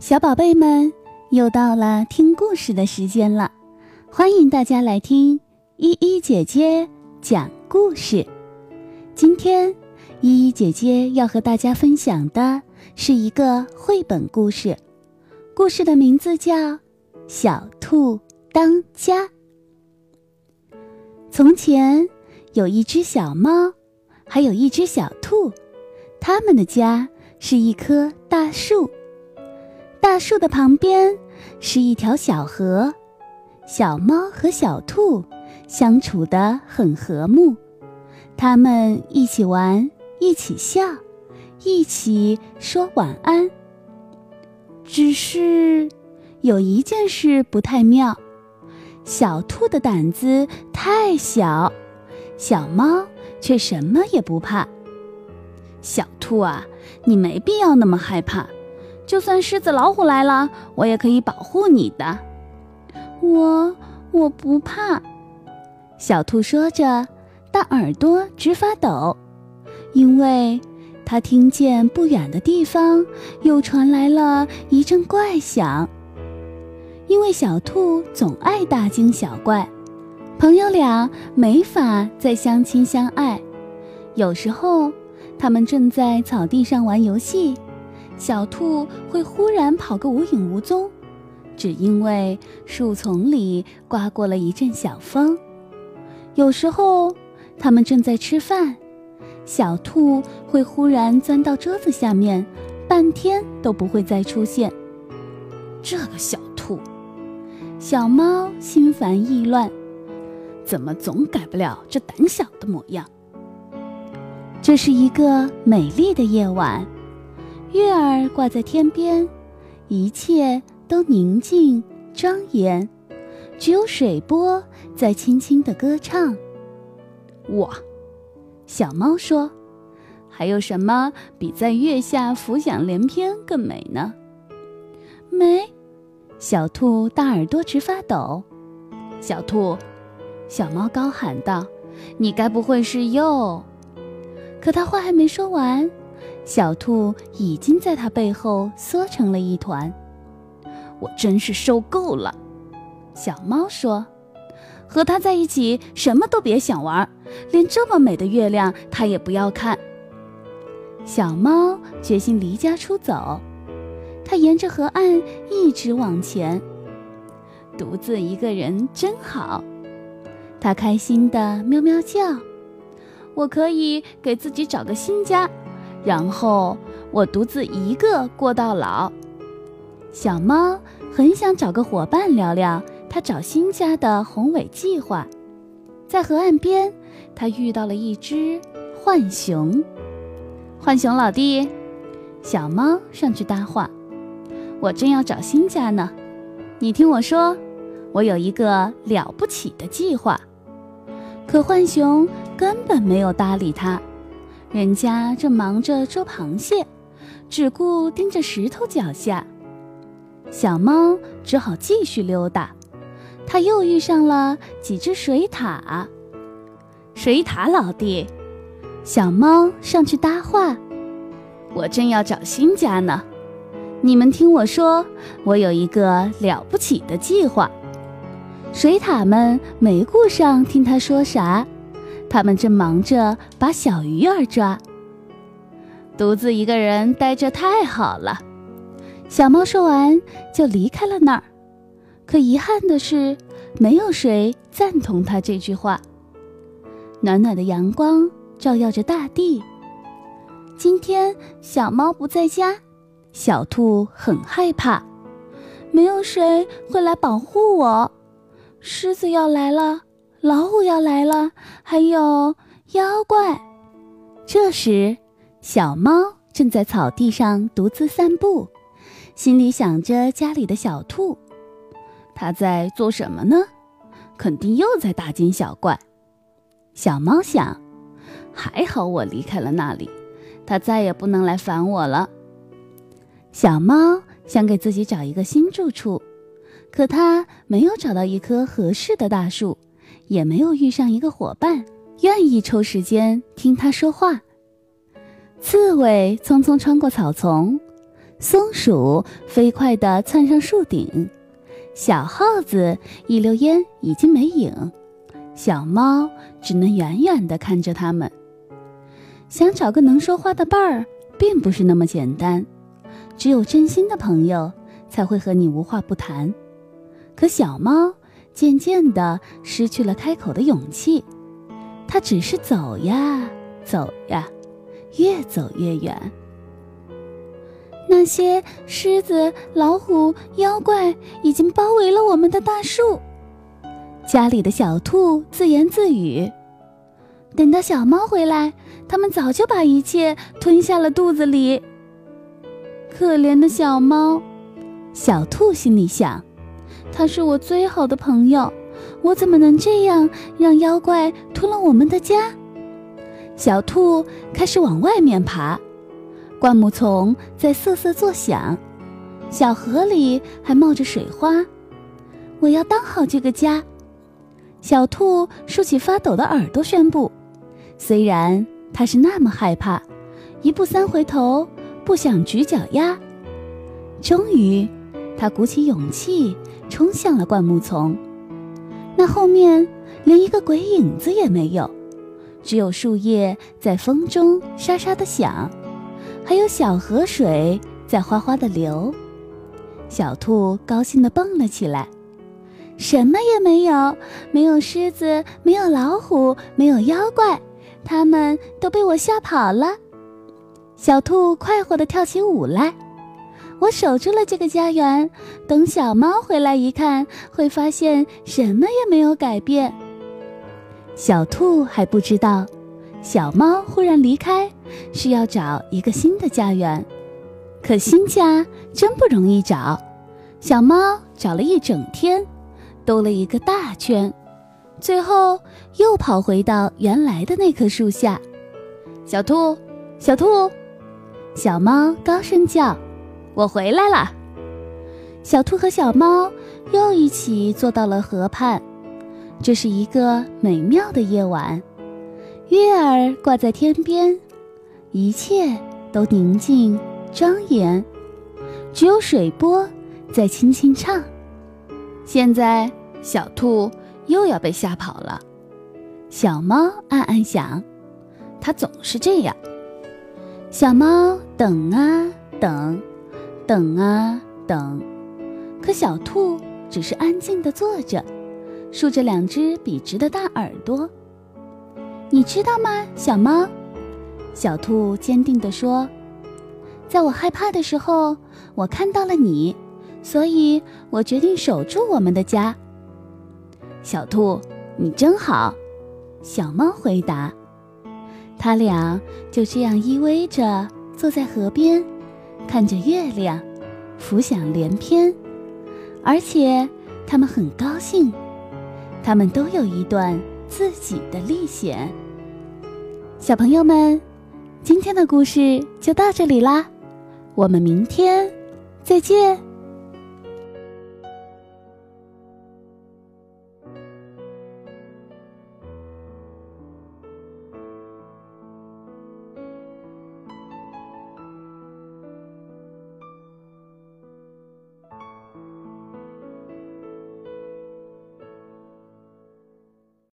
小宝贝们，又到了听故事的时间了，欢迎大家来听依依姐姐讲故事。今天，依依姐姐要和大家分享的是一个绘本故事，故事的名字叫《小兔当家》。从前有一只小猫，还有一只小兔，它们的家是一棵大树。大树的旁边是一条小河，小猫和小兔相处得很和睦，它们一起玩，一起笑，一起说晚安。只是有一件事不太妙，小兔的胆子太小，小猫却什么也不怕。小兔啊，你没必要那么害怕。就算狮子、老虎来了，我也可以保护你的。我我不怕。小兔说着，大耳朵直发抖，因为它听见不远的地方又传来了一阵怪响。因为小兔总爱大惊小怪，朋友俩没法再相亲相爱。有时候，他们正在草地上玩游戏。小兔会忽然跑个无影无踪，只因为树丛里刮过了一阵小风。有时候，它们正在吃饭，小兔会忽然钻到桌子下面，半天都不会再出现。这个小兔，小猫心烦意乱，怎么总改不了这胆小的模样？这是一个美丽的夜晚。月儿挂在天边，一切都宁静庄严，只有水波在轻轻的歌唱。哇，小猫说：“还有什么比在月下浮想联翩更美呢？”美，小兔大耳朵直发抖。小兔，小猫高喊道：“你该不会是又……”可它话还没说完。小兔已经在它背后缩成了一团，我真是受够了。小猫说：“和它在一起，什么都别想玩，连这么美的月亮它也不要看。”小猫决心离家出走，它沿着河岸一直往前，独自一个人真好。它开心的喵喵叫：“我可以给自己找个新家。”然后我独自一个过到老。小猫很想找个伙伴聊聊它找新家的宏伟计划。在河岸边，它遇到了一只浣熊。浣熊老弟，小猫上去搭话：“我正要找新家呢。你听我说，我有一个了不起的计划。”可浣熊根本没有搭理它。人家正忙着捉螃蟹，只顾盯着石头脚下。小猫只好继续溜达。它又遇上了几只水獭。水獭老弟，小猫上去搭话：“我正要找新家呢。你们听我说，我有一个了不起的计划。”水獭们没顾上听他说啥。他们正忙着把小鱼儿抓，独自一个人待着太好了。小猫说完就离开了那儿。可遗憾的是，没有谁赞同他这句话。暖暖的阳光照耀着大地。今天小猫不在家，小兔很害怕，没有谁会来保护我。狮子要来了。老虎要来了，还有妖怪。这时，小猫正在草地上独自散步，心里想着家里的小兔。它在做什么呢？肯定又在大惊小怪。小猫想：还好我离开了那里，它再也不能来烦我了。小猫想给自己找一个新住处，可它没有找到一棵合适的大树。也没有遇上一个伙伴愿意抽时间听他说话。刺猬匆匆穿过草丛，松鼠飞快地窜上树顶，小耗子一溜烟已经没影，小猫只能远远地看着它们。想找个能说话的伴儿，并不是那么简单，只有真心的朋友才会和你无话不谈。可小猫渐渐地失去了开口的勇气，它只是走呀走呀，越走越远。那些狮子、老虎、妖怪已经包围了我们的大树。家里的小兔自言自语。等到小猫回来，它们早就把一切吞下了肚子里。可怜的小猫，小兔心里想：“它是我最好的朋友，我怎么能这样让妖怪吞了我们的家？”小兔开始往外面爬。灌木丛在瑟瑟作响，小河里还冒着水花。我要当好这个家。小兔竖起发抖的耳朵，宣布：“虽然它是那么害怕，一步三回头，不想举脚丫。”终于，它鼓起勇气冲向了灌木丛。那后面连一个鬼影子也没有，只有树叶在风中沙沙的响。还有小河水在哗哗的流，小兔高兴地蹦了起来。什么也没有，没有狮子，没有老虎，没有妖怪，他们都被我吓跑了。小兔快活地跳起舞来。我守住了这个家园，等小猫回来一看，会发现什么也没有改变。小兔还不知道。小猫忽然离开，是要找一个新的家园。可新家真不容易找。小猫找了一整天，兜了一个大圈，最后又跑回到原来的那棵树下。小兔，小兔，小猫高声叫：“我回来了。”小兔和小猫又一起坐到了河畔。这是一个美妙的夜晚。月儿挂在天边，一切都宁静庄严，只有水波在轻轻唱。现在小兔又要被吓跑了，小猫暗暗想，它总是这样。小猫等啊等，等啊等，可小兔只是安静地坐着，竖着两只笔直的大耳朵。你知道吗，小猫？小兔坚定地说：“在我害怕的时候，我看到了你，所以我决定守住我们的家。”小兔，你真好。小猫回答。他俩就这样依偎着坐在河边，看着月亮，浮想联翩，而且他们很高兴，他们都有一段。自己的历险，小朋友们，今天的故事就到这里啦，我们明天再见。